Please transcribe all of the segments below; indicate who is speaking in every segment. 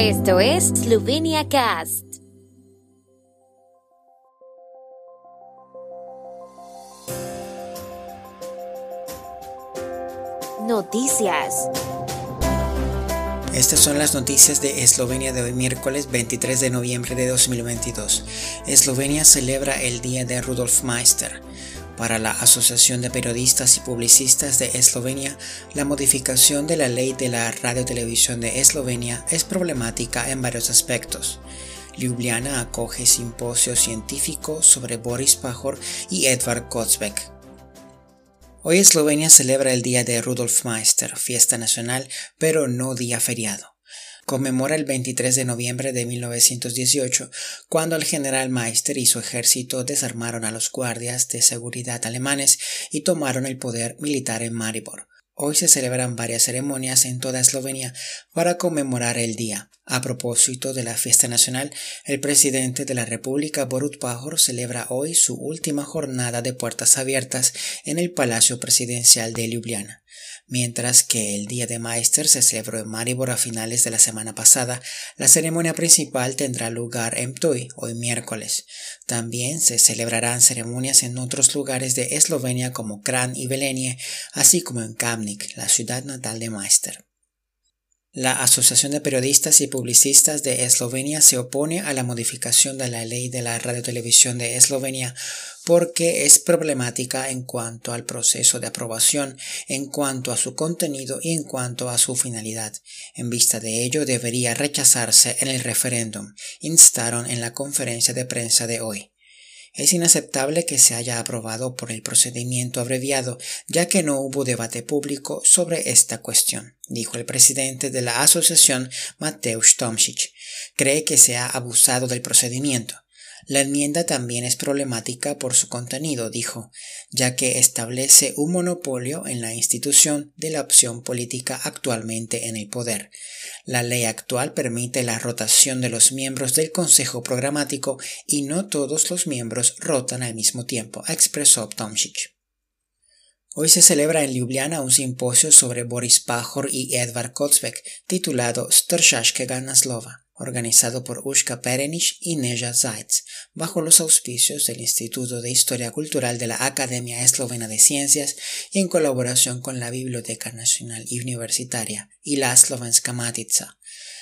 Speaker 1: Esto es Slovenia Cast. Noticias.
Speaker 2: Estas son las noticias de Eslovenia de hoy miércoles 23 de noviembre de 2022. Eslovenia celebra el Día de Rudolf Meister. Para la Asociación de Periodistas y Publicistas de Eslovenia, la modificación de la ley de la radiotelevisión de Eslovenia es problemática en varios aspectos. Ljubljana acoge simposio científico sobre Boris Pajor y Edvard Kozbek. Hoy Eslovenia celebra el día de Rudolf Meister, fiesta nacional, pero no día feriado conmemora el 23 de noviembre de 1918, cuando el general Meister y su ejército desarmaron a los guardias de seguridad alemanes y tomaron el poder militar en Maribor. Hoy se celebran varias ceremonias en toda Eslovenia para conmemorar el día. A propósito de la fiesta nacional, el presidente de la República, Borut Pajor, celebra hoy su última jornada de puertas abiertas en el Palacio Presidencial de Ljubljana. Mientras que el Día de Meister se celebró en Maribor a finales de la semana pasada, la ceremonia principal tendrá lugar en Ptuj hoy miércoles. También se celebrarán ceremonias en otros lugares de Eslovenia como Kran y Belenie, así como en Kamnik, la ciudad natal de Meister. La Asociación de Periodistas y Publicistas de Eslovenia se opone a la modificación de la ley de la radiotelevisión de Eslovenia porque es problemática en cuanto al proceso de aprobación, en cuanto a su contenido y en cuanto a su finalidad. En vista de ello debería rechazarse en el referéndum, instaron en la conferencia de prensa de hoy. Es inaceptable que se haya aprobado por el procedimiento abreviado, ya que no hubo debate público sobre esta cuestión, dijo el presidente de la asociación Mateusz Tomšić. Cree que se ha abusado del procedimiento. La enmienda también es problemática por su contenido, dijo, ya que establece un monopolio en la institución de la opción política actualmente en el poder. La ley actual permite la rotación de los miembros del Consejo Programático y no todos los miembros rotan al mismo tiempo, expresó Tomšić. Hoy se celebra en Ljubljana un simposio sobre Boris Pajor y Edvard Kozbek titulado Stršaškega naslova organizado por Ushka Perenich y Neja Zaitz, bajo los auspicios del Instituto de Historia Cultural de la Academia Eslovena de Ciencias y en colaboración con la Biblioteca Nacional y Universitaria y la Slovenska Matica.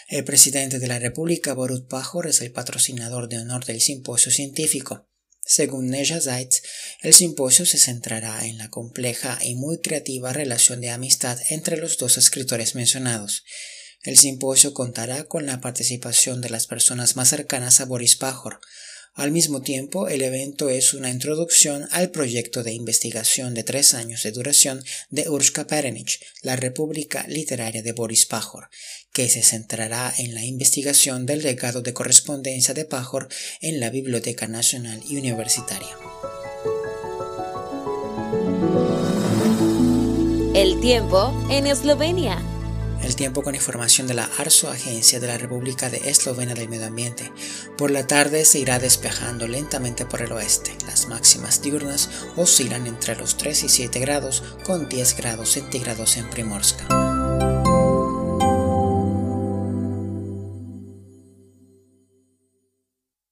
Speaker 2: El presidente de la República, Borut Pajor, es el patrocinador de honor del simposio científico. Según Neja Zaitz, el simposio se centrará en la compleja y muy creativa relación de amistad entre los dos escritores mencionados, el simposio contará con la participación de las personas más cercanas a Boris Pajor. Al mismo tiempo, el evento es una introducción al proyecto de investigación de tres años de duración de Urshka Perenich, la República Literaria de Boris Pajor, que se centrará en la investigación del legado de correspondencia de Pajor en la Biblioteca Nacional y Universitaria.
Speaker 1: El tiempo en Eslovenia.
Speaker 2: El tiempo con información de la ARSO, Agencia de la República de Eslovenia del Medio Ambiente. Por la tarde se irá despejando lentamente por el oeste. Las máximas diurnas oscilan entre los 3 y 7 grados, con 10 grados centígrados en Primorska.